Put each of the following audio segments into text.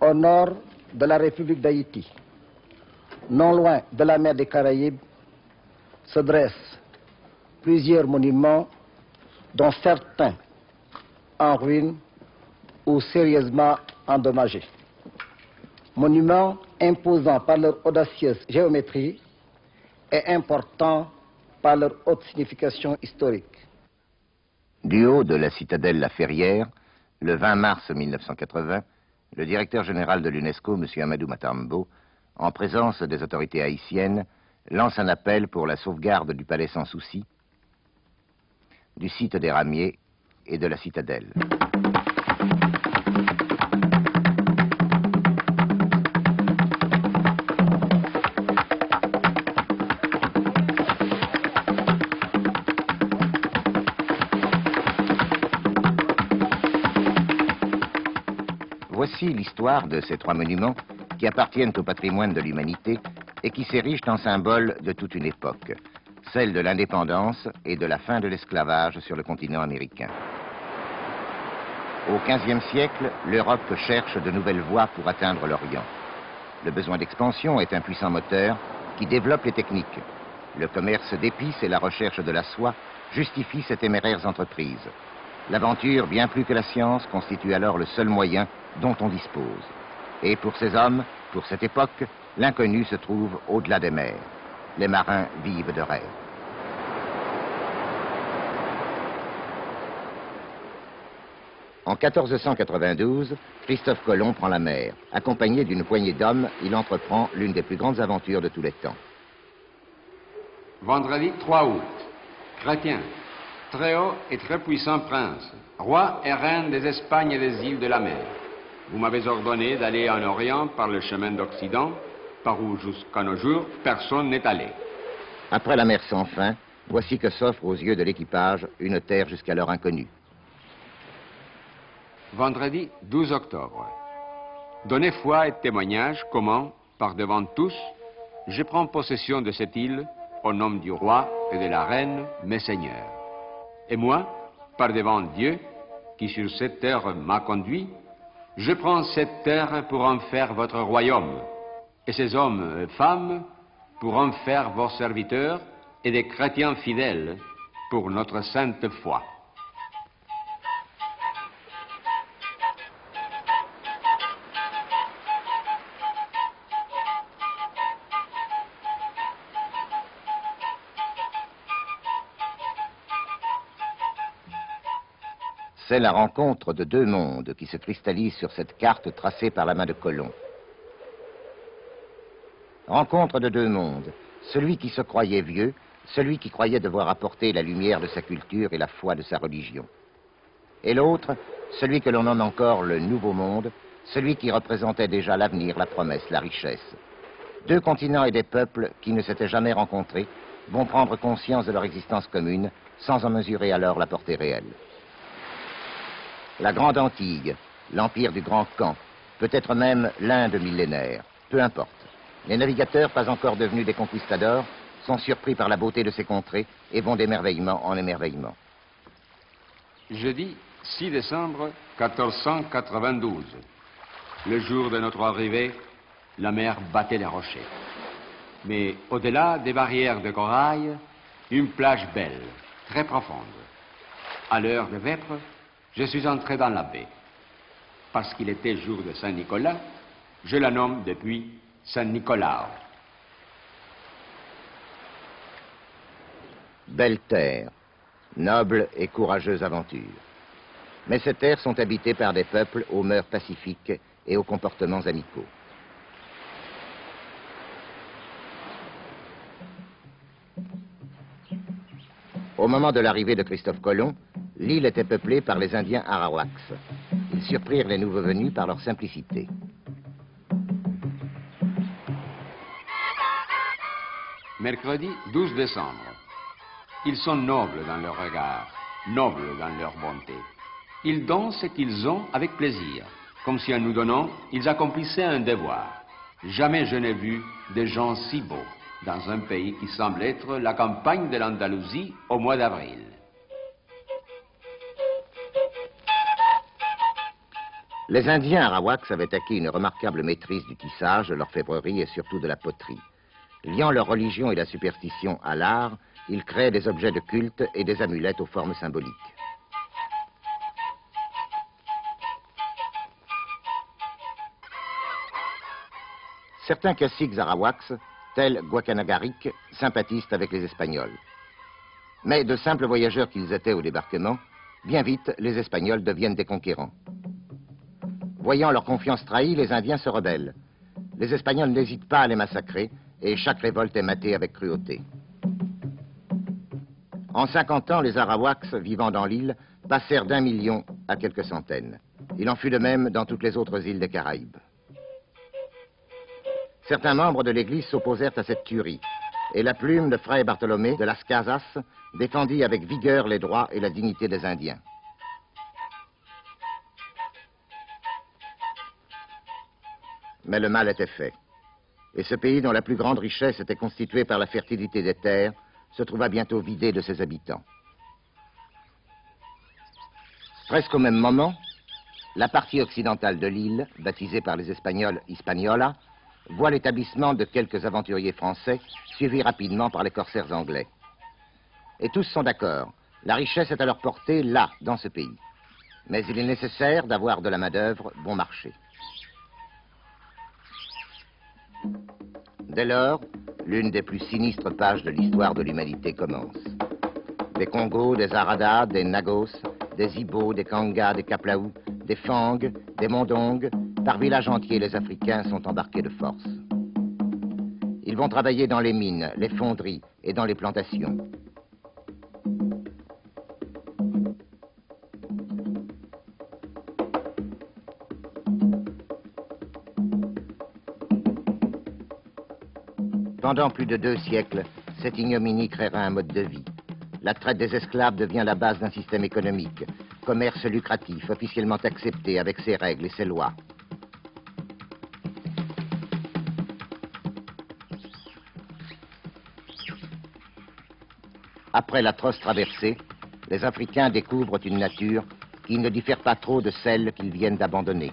au nord de la République d'Haïti, non loin de la mer des Caraïbes, se dressent plusieurs monuments, dont certains en ruine ou sérieusement endommagés. Monuments imposants par leur audacieuse géométrie et importants par leur haute signification historique. Du haut de la citadelle La Ferrière, le 20 mars 1980, le directeur général de l'UNESCO, M. Amadou Matambo, en présence des autorités haïtiennes, lance un appel pour la sauvegarde du palais sans souci, du site des Ramiers et de la citadelle. Voici l'histoire de ces trois monuments qui appartiennent au patrimoine de l'humanité et qui s'érigent en symbole de toute une époque, celle de l'indépendance et de la fin de l'esclavage sur le continent américain. Au XVe siècle, l'Europe cherche de nouvelles voies pour atteindre l'Orient. Le besoin d'expansion est un puissant moteur qui développe les techniques. Le commerce d'épices et la recherche de la soie justifient ces téméraires entreprises. L'aventure, bien plus que la science, constitue alors le seul moyen dont on dispose. Et pour ces hommes, pour cette époque, l'inconnu se trouve au-delà des mers. Les marins vivent de rêves. En 1492, Christophe Colomb prend la mer. Accompagné d'une poignée d'hommes, il entreprend l'une des plus grandes aventures de tous les temps. Vendredi 3 août, chrétien, très haut et très puissant prince, roi et reine des Espagnes et des îles de la mer. Vous m'avez ordonné d'aller en Orient par le chemin d'Occident, par où jusqu'à nos jours personne n'est allé. Après la mer sans fin, voici que s'offre aux yeux de l'équipage une terre jusqu'alors inconnue. Vendredi 12 octobre. Donnez foi et témoignage comment, par devant tous, je prends possession de cette île au nom du roi et de la reine, mes seigneurs. Et moi, par devant Dieu, qui sur cette terre m'a conduit, je prends cette terre pour en faire votre royaume, et ces hommes et femmes pour en faire vos serviteurs et des chrétiens fidèles pour notre sainte foi. C'est la rencontre de deux mondes qui se cristallisent sur cette carte tracée par la main de Colomb. Rencontre de deux mondes, celui qui se croyait vieux, celui qui croyait devoir apporter la lumière de sa culture et la foi de sa religion. Et l'autre, celui que l'on nomme encore le Nouveau Monde, celui qui représentait déjà l'avenir, la promesse, la richesse. Deux continents et des peuples qui ne s'étaient jamais rencontrés vont prendre conscience de leur existence commune sans en mesurer alors la portée réelle. La Grande Antique, l'empire du Grand Camp, peut-être même l'Inde millénaire, peu importe. Les navigateurs, pas encore devenus des conquistadors, sont surpris par la beauté de ces contrées et vont d'émerveillement en émerveillement. Jeudi 6 décembre 1492. Le jour de notre arrivée, la mer battait les rochers. Mais au-delà des barrières de corail, une plage belle, très profonde. À l'heure de vêpres, je suis entré dans la baie. Parce qu'il était jour de Saint-Nicolas, je la nomme depuis Saint-Nicolas. Belle terre, noble et courageuse aventure. Mais ces terres sont habitées par des peuples aux mœurs pacifiques et aux comportements amicaux. Au moment de l'arrivée de Christophe Colomb, l'île était peuplée par les Indiens Arawaks. Ils surprirent les nouveaux venus par leur simplicité. Mercredi 12 décembre. Ils sont nobles dans leur regard, nobles dans leur bonté. Ils donnent ce qu'ils ont avec plaisir, comme si en nous donnant, ils accomplissaient un devoir. Jamais je n'ai vu des gens si beaux dans un pays qui semble être la campagne de l'Andalousie au mois d'avril. Les Indiens arawaks avaient acquis une remarquable maîtrise du tissage, de l'orfèvrerie et surtout de la poterie. Liant leur religion et la superstition à l'art, ils créaient des objets de culte et des amulettes aux formes symboliques. Certains caciques arawaks, tels Guacanagarik, sympathisent avec les Espagnols. Mais de simples voyageurs qu'ils étaient au débarquement, bien vite, les Espagnols deviennent des conquérants. Voyant leur confiance trahie, les Indiens se rebellent. Les Espagnols n'hésitent pas à les massacrer et chaque révolte est matée avec cruauté. En 50 ans, les Arawaks vivant dans l'île passèrent d'un million à quelques centaines. Il en fut de même dans toutes les autres îles des Caraïbes. Certains membres de l'Église s'opposèrent à cette tuerie, et la plume de Fray Bartholomé de Las Casas défendit avec vigueur les droits et la dignité des Indiens. Mais le mal était fait. Et ce pays dont la plus grande richesse était constituée par la fertilité des terres se trouva bientôt vidé de ses habitants. Presque au même moment, la partie occidentale de l'île, baptisée par les Espagnols Hispaniola, voit l'établissement de quelques aventuriers français, suivis rapidement par les corsaires anglais. Et tous sont d'accord, la richesse est à leur portée là, dans ce pays. Mais il est nécessaire d'avoir de la main-d'œuvre bon marché. Dès lors, l'une des plus sinistres pages de l'histoire de l'humanité commence. Des Congos, des Aradas, des Nagos, des Ibo, des Kangas, des Kaplaou, des Fang, des Mondong, par village entier, les Africains sont embarqués de force. Ils vont travailler dans les mines, les fonderies et dans les plantations. Pendant plus de deux siècles, cette ignominie créera un mode de vie. La traite des esclaves devient la base d'un système économique, commerce lucratif, officiellement accepté avec ses règles et ses lois. Après l'atroce traversée, les Africains découvrent une nature qui ne diffère pas trop de celle qu'ils viennent d'abandonner.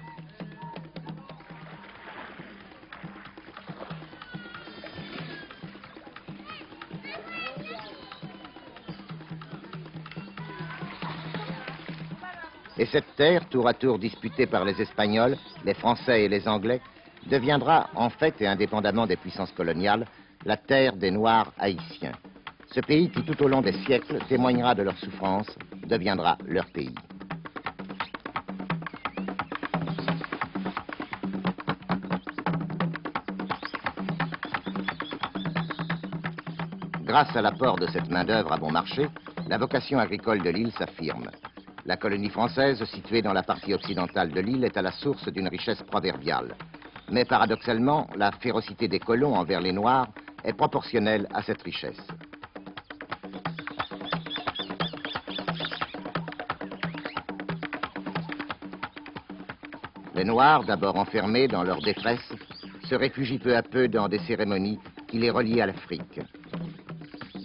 Et cette terre, tour à tour disputée par les Espagnols, les Français et les Anglais, deviendra, en fait et indépendamment des puissances coloniales, la terre des Noirs haïtiens. Ce pays qui, tout au long des siècles, témoignera de leur souffrance, deviendra leur pays. Grâce à l'apport de cette main-d'œuvre à bon marché, la vocation agricole de l'île s'affirme. La colonie française, située dans la partie occidentale de l'île, est à la source d'une richesse proverbiale. Mais paradoxalement, la férocité des colons envers les Noirs est proportionnelle à cette richesse. Les Noirs, d'abord enfermés dans leur détresse, se réfugient peu à peu dans des cérémonies qui les relient à l'Afrique.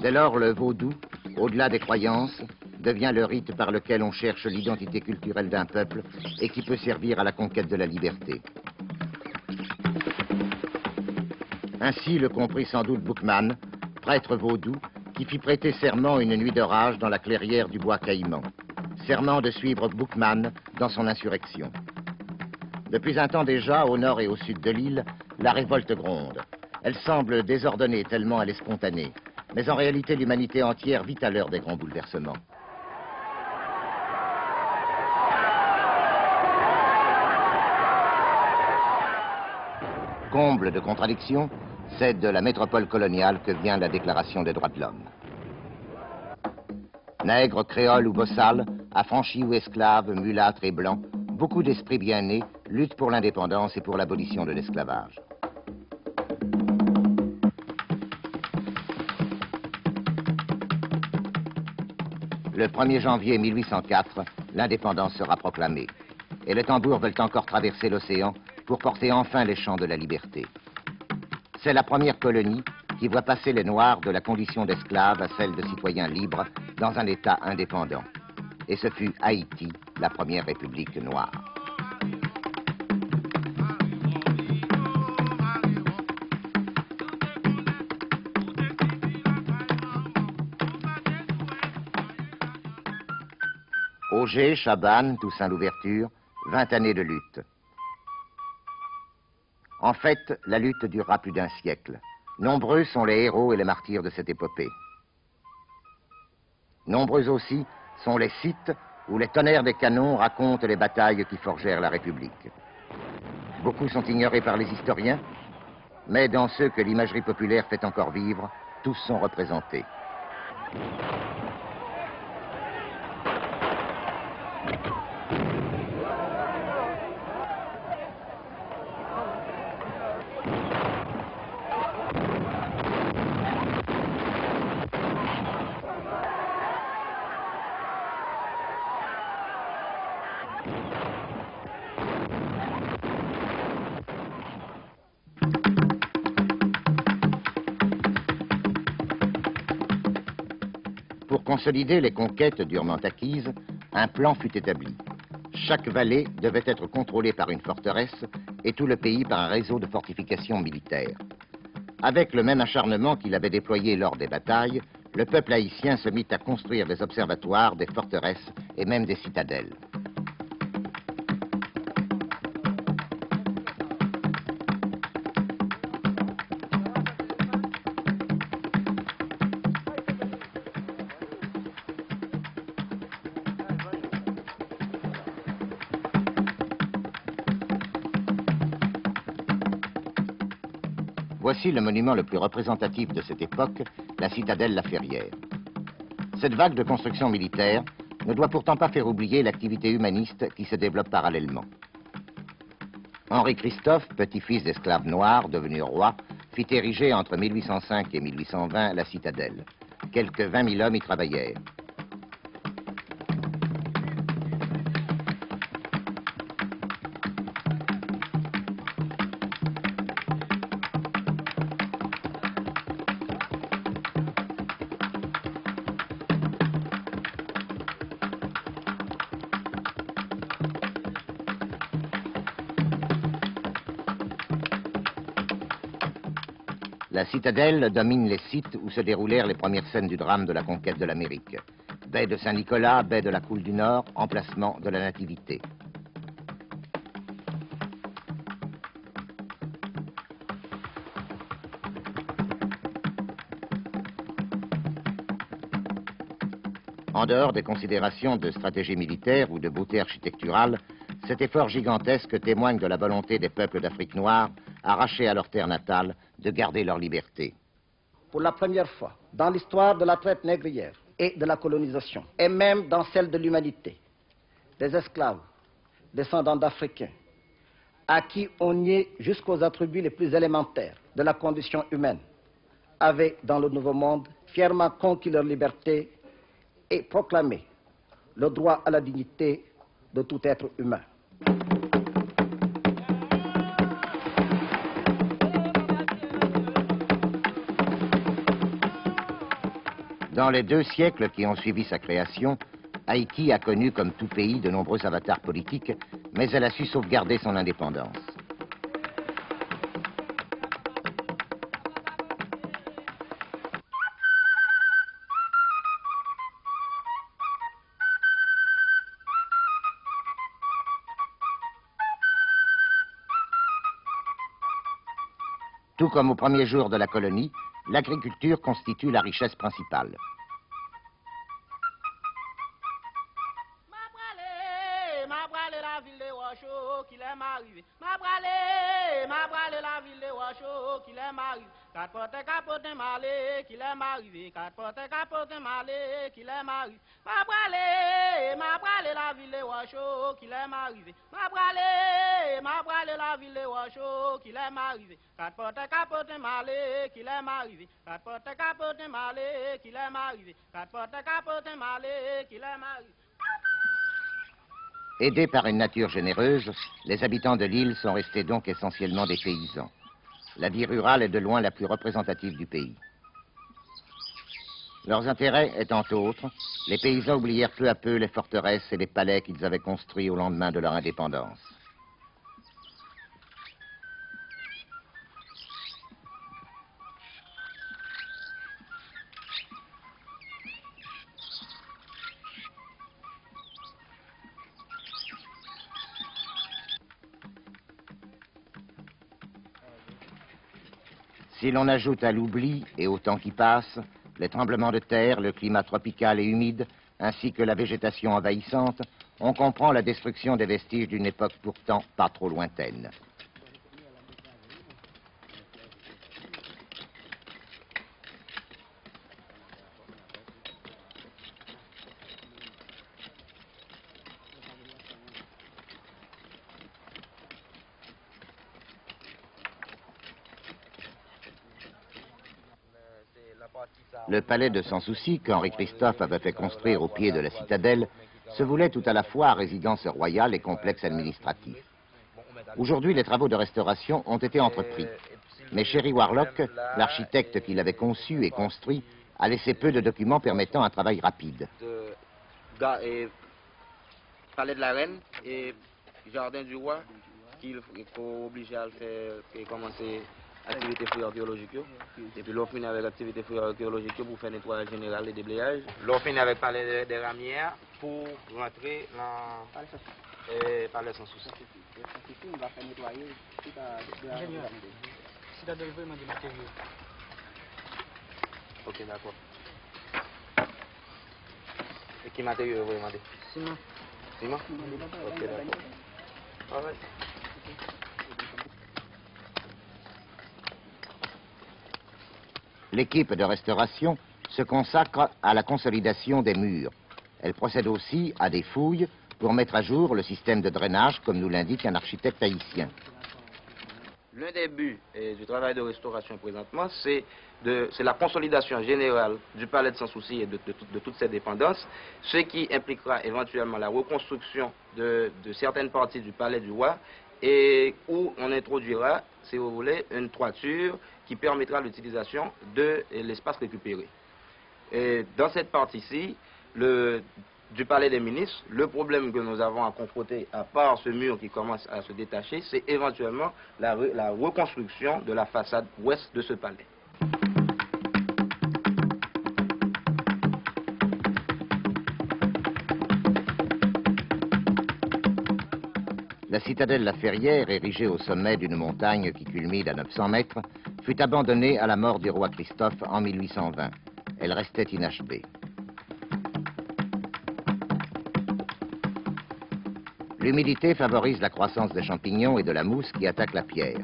Dès lors, le vaudou, au-delà des croyances, devient le rite par lequel on cherche l'identité culturelle d'un peuple et qui peut servir à la conquête de la liberté. Ainsi le comprit sans doute Boukman, prêtre vaudou, qui fit prêter serment une nuit d'orage dans la clairière du bois Caïman. Serment de suivre Boukman dans son insurrection. Depuis un temps déjà, au nord et au sud de l'île, la révolte gronde. Elle semble désordonnée tellement elle est spontanée. Mais en réalité, l'humanité entière vit à l'heure des grands bouleversements. Comble de contradictions, c'est de la métropole coloniale que vient la Déclaration des droits de l'homme. Nègres, créoles ou bossales, affranchis ou esclaves, mulâtres et blancs, beaucoup d'esprits bien nés luttent pour l'indépendance et pour l'abolition de l'esclavage. Le 1er janvier 1804, l'indépendance sera proclamée. Et les tambours veulent encore traverser l'océan pour porter enfin les champs de la liberté. C'est la première colonie qui voit passer les Noirs de la condition d'esclaves à celle de citoyens libres dans un État indépendant. Et ce fut Haïti, la première république noire. Auger, Chabanne, Toussaint l'ouverture, 20 années de lutte. En fait, la lutte durera plus d'un siècle. Nombreux sont les héros et les martyrs de cette épopée. Nombreux aussi sont les sites où les tonnerres des canons racontent les batailles qui forgèrent la République. Beaucoup sont ignorés par les historiens, mais dans ceux que l'imagerie populaire fait encore vivre, tous sont représentés. Consolider les conquêtes durement acquises, un plan fut établi. Chaque vallée devait être contrôlée par une forteresse et tout le pays par un réseau de fortifications militaires. Avec le même acharnement qu'il avait déployé lors des batailles, le peuple haïtien se mit à construire des observatoires, des forteresses et même des citadelles. Voici le monument le plus représentatif de cette époque, la citadelle La Ferrière. Cette vague de construction militaire ne doit pourtant pas faire oublier l'activité humaniste qui se développe parallèlement. Henri Christophe, petit-fils d'esclaves noirs devenu roi, fit ériger entre 1805 et 1820 la citadelle. Quelques 20 000 hommes y travaillèrent. La citadelle domine les sites où se déroulèrent les premières scènes du drame de la conquête de l'Amérique. Baie de Saint-Nicolas, baie de la Coule du Nord, emplacement de la Nativité. En dehors des considérations de stratégie militaire ou de beauté architecturale, cet effort gigantesque témoigne de la volonté des peuples d'Afrique noire, arrachés à leur terre natale, de garder leur liberté. Pour la première fois dans l'histoire de la traite négrière et de la colonisation, et même dans celle de l'humanité, des esclaves, descendants d'Africains, à qui on niait jusqu'aux attributs les plus élémentaires de la condition humaine, avaient dans le Nouveau Monde fièrement conquis leur liberté et proclamé le droit à la dignité de tout être humain. Dans les deux siècles qui ont suivi sa création, Haïti a connu, comme tout pays, de nombreux avatars politiques, mais elle a su sauvegarder son indépendance. Tout comme au premier jour de la colonie, l'agriculture constitue la richesse principale. Aidés par une nature généreuse, les habitants de l'île sont restés donc essentiellement des paysans. La vie rurale est de loin la plus représentative du pays. Leurs intérêts étant autres, les paysans oublièrent peu à peu les forteresses et les palais qu'ils avaient construits au lendemain de leur indépendance. Si l'on ajoute à l'oubli et au temps qui passe, les tremblements de terre, le climat tropical et humide, ainsi que la végétation envahissante, on comprend la destruction des vestiges d'une époque pourtant pas trop lointaine. Le palais de Sans Souci, qu'Henri Christophe avait fait construire au pied de la citadelle, se voulait tout à la fois résidence royale et complexe administratif. Aujourd'hui, les travaux de restauration ont été entrepris. Mais Sherry Warlock, l'architecte qui l'avait conçu et construit, a laissé peu de documents permettant un travail rapide. palais de la reine et jardin du roi, qu'il faut obliger à faire commencer activité fouille archéologique. Et puis l'on finit avec l'activité fouille archéologique pour faire nettoyage général et déblayage. L'on finit avec parler des ramières pour rentrer dans le palais sans souci. On va faire nettoyer tout à C'est vraiment des matériaux. Ok, d'accord. Et quel matériau vous demandez Ciment. Ciment Ok, d'accord. L'équipe de restauration se consacre à la consolidation des murs. Elle procède aussi à des fouilles pour mettre à jour le système de drainage, comme nous l'indique un architecte haïtien. L'un des buts du travail de restauration présentement, c'est la consolidation générale du palais de Sans-Souci et de, toutes ses dépendances, ce qui impliquera éventuellement la reconstruction de, de certaines parties du palais du roi et où on introduira, si vous voulez, une toiture qui permettra l'utilisation de l'espace récupéré. Et dans cette partie-ci, du palais des ministres, le problème que nous avons à confronter, à part ce mur qui commence à se détacher, c'est éventuellement la reconstruction de la façade ouest de ce palais. La citadelle La Ferrière, érigée au sommet d'une montagne qui culmine à 900 mètres, fut abandonnée à la mort du roi Christophe en 1820. Elle restait inachevée. L'humidité favorise la croissance des champignons et de la mousse qui attaquent la pierre.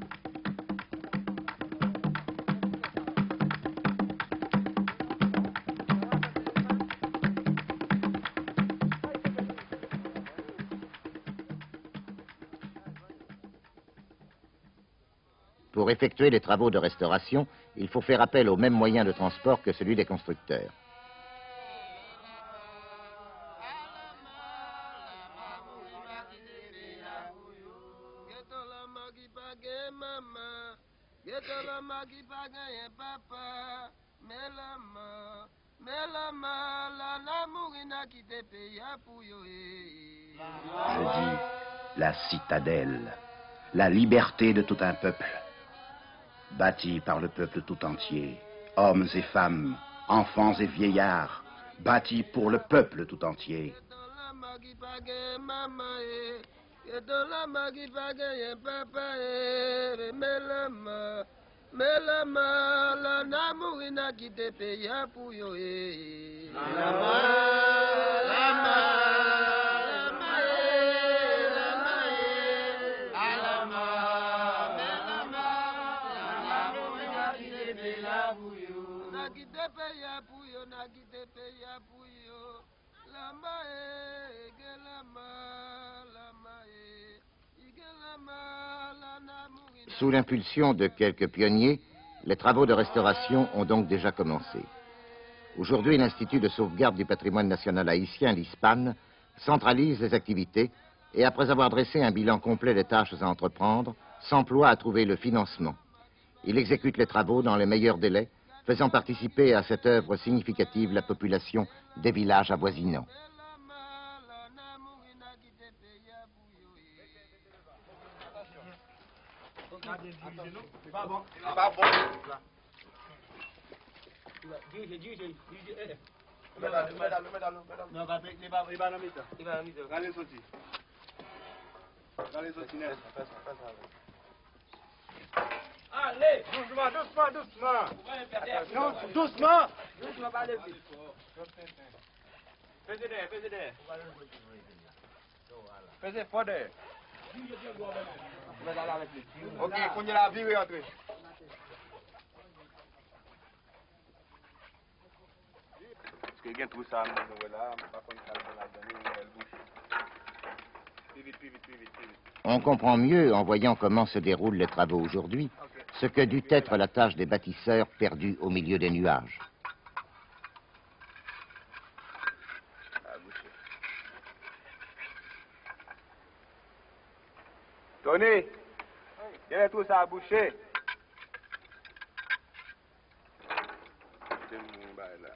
Pour effectuer les travaux de restauration, il faut faire appel au même moyen de transport que celui des constructeurs. Je dis la citadelle, la liberté de tout un peuple bâti par le peuple tout entier, hommes et femmes, enfants et vieillards, bâti pour le peuple tout entier. Sous l'impulsion de quelques pionniers, les travaux de restauration ont donc déjà commencé. Aujourd'hui, l'Institut de sauvegarde du patrimoine national haïtien, l'ISPAN, centralise les activités et, après avoir dressé un bilan complet des tâches à entreprendre, s'emploie à trouver le financement. Il exécute les travaux dans les meilleurs délais faisant participer à cette œuvre significative la population des villages avoisinants. Allez, doucement, doucement, doucement. Non, doucement. Doucement, pas aller vite. Fais derrière, fais derrière. Fais fort derrière. Ok, qu'on y a la vie, oui. Parce que la bouche. Plus vite, plus vite, plus vite, plus vite. On comprend mieux, en voyant comment se déroulent les travaux aujourd'hui, ce que dut être la tâche des bâtisseurs perdus au milieu des nuages. Tony, viens tout ça à boucher. C'est mon bail, là.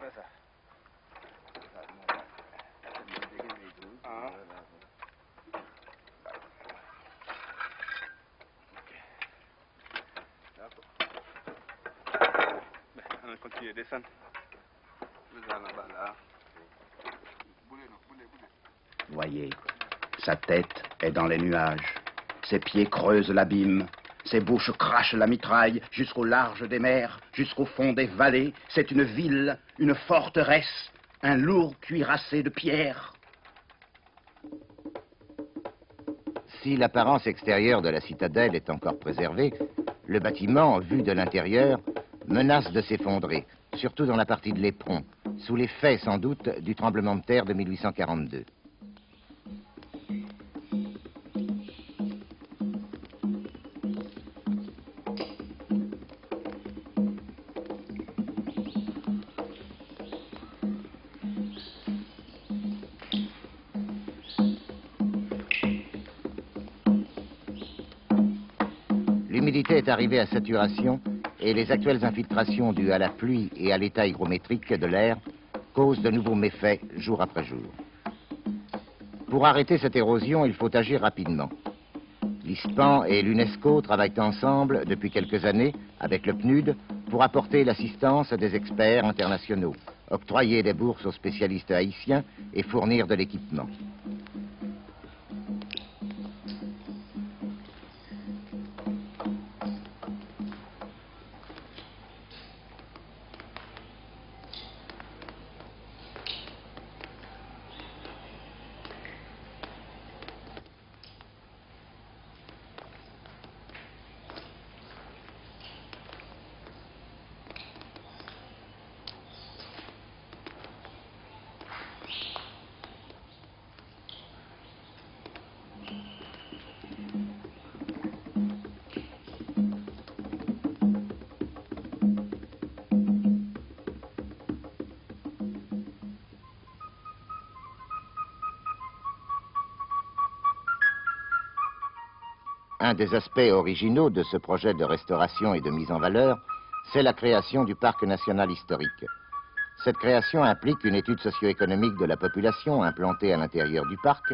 Fais ça. Ah. Ben, on va continuer à descendre. Nous allons là-bas, là. Boulez, non, boulez, boulez. Voyez, sa tête est dans les nuages. Ses pieds creusent l'abîme. Ses bouches crachent la mitraille jusqu'au large des mers, jusqu'au fond des vallées. C'est une ville, une forteresse, un lourd cuirassé de pierre. Si l'apparence extérieure de la citadelle est encore préservée, le bâtiment, vu de l'intérieur, menace de s'effondrer, surtout dans la partie de l'éperon, sous l'effet sans doute du tremblement de terre de 1842. L'humidité est arrivée à saturation et les actuelles infiltrations dues à la pluie et à l'état hygrométrique de l'air causent de nouveaux méfaits jour après jour. Pour arrêter cette érosion, il faut agir rapidement. L'ISPAN et l'UNESCO travaillent ensemble depuis quelques années avec le PNUD pour apporter l'assistance des experts internationaux, octroyer des bourses aux spécialistes haïtiens et fournir de l'équipement. Un des aspects originaux de ce projet de restauration et de mise en valeur, c'est la création du parc national historique. Cette création implique une étude socio-économique de la population implantée à l'intérieur du parc,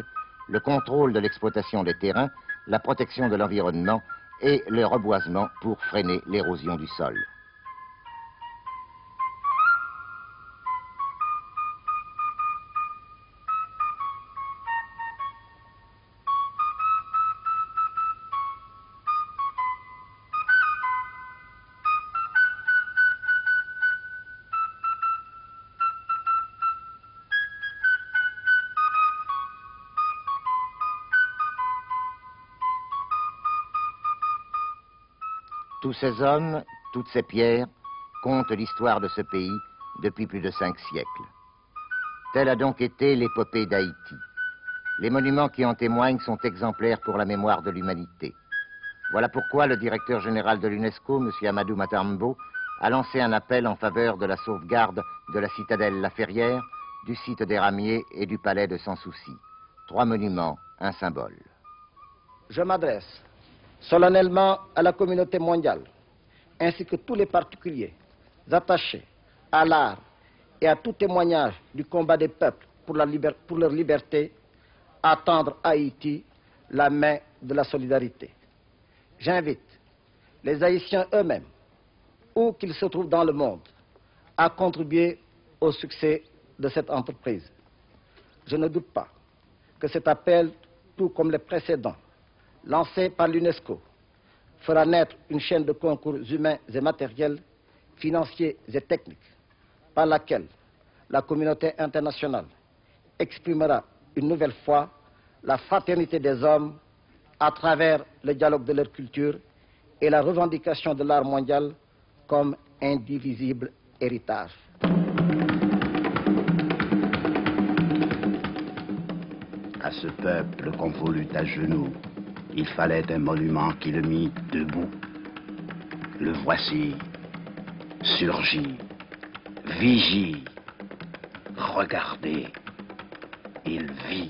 le contrôle de l'exploitation des terrains, la protection de l'environnement et le reboisement pour freiner l'érosion du sol. Tous ces hommes, toutes ces pierres comptent l'histoire de ce pays depuis plus de cinq siècles. Telle a donc été l'épopée d'Haïti. Les monuments qui en témoignent sont exemplaires pour la mémoire de l'humanité. Voilà pourquoi le directeur général de l'UNESCO, M. Amadou Matambo, a lancé un appel en faveur de la sauvegarde de la citadelle La Ferrière, du site des Ramiers et du palais de Sans Souci. Trois monuments, un symbole. Je m'adresse solennellement à la communauté mondiale, ainsi que tous les particuliers attachés à l'art et à tout témoignage du combat des peuples pour, leur liberté, à tendre à Haïti la main de la solidarité. J'invite les Haïtiens eux-mêmes, où qu'ils se trouvent dans le monde, à contribuer au succès de cette entreprise. Je ne doute pas que cet appel, tout comme les précédents, lancé par l'UNESCO, fera naître une chaîne de concours humains et matériels, financiers et techniques, par laquelle la communauté internationale exprimera une nouvelle fois la fraternité des hommes à travers le dialogue de leur culture et la revendication de l'art mondial comme indivisible héritage. À ce peuple qu'on à genoux, il fallait un monument qui le mit debout. Le voici, surgit, vigie, regardez, il vit.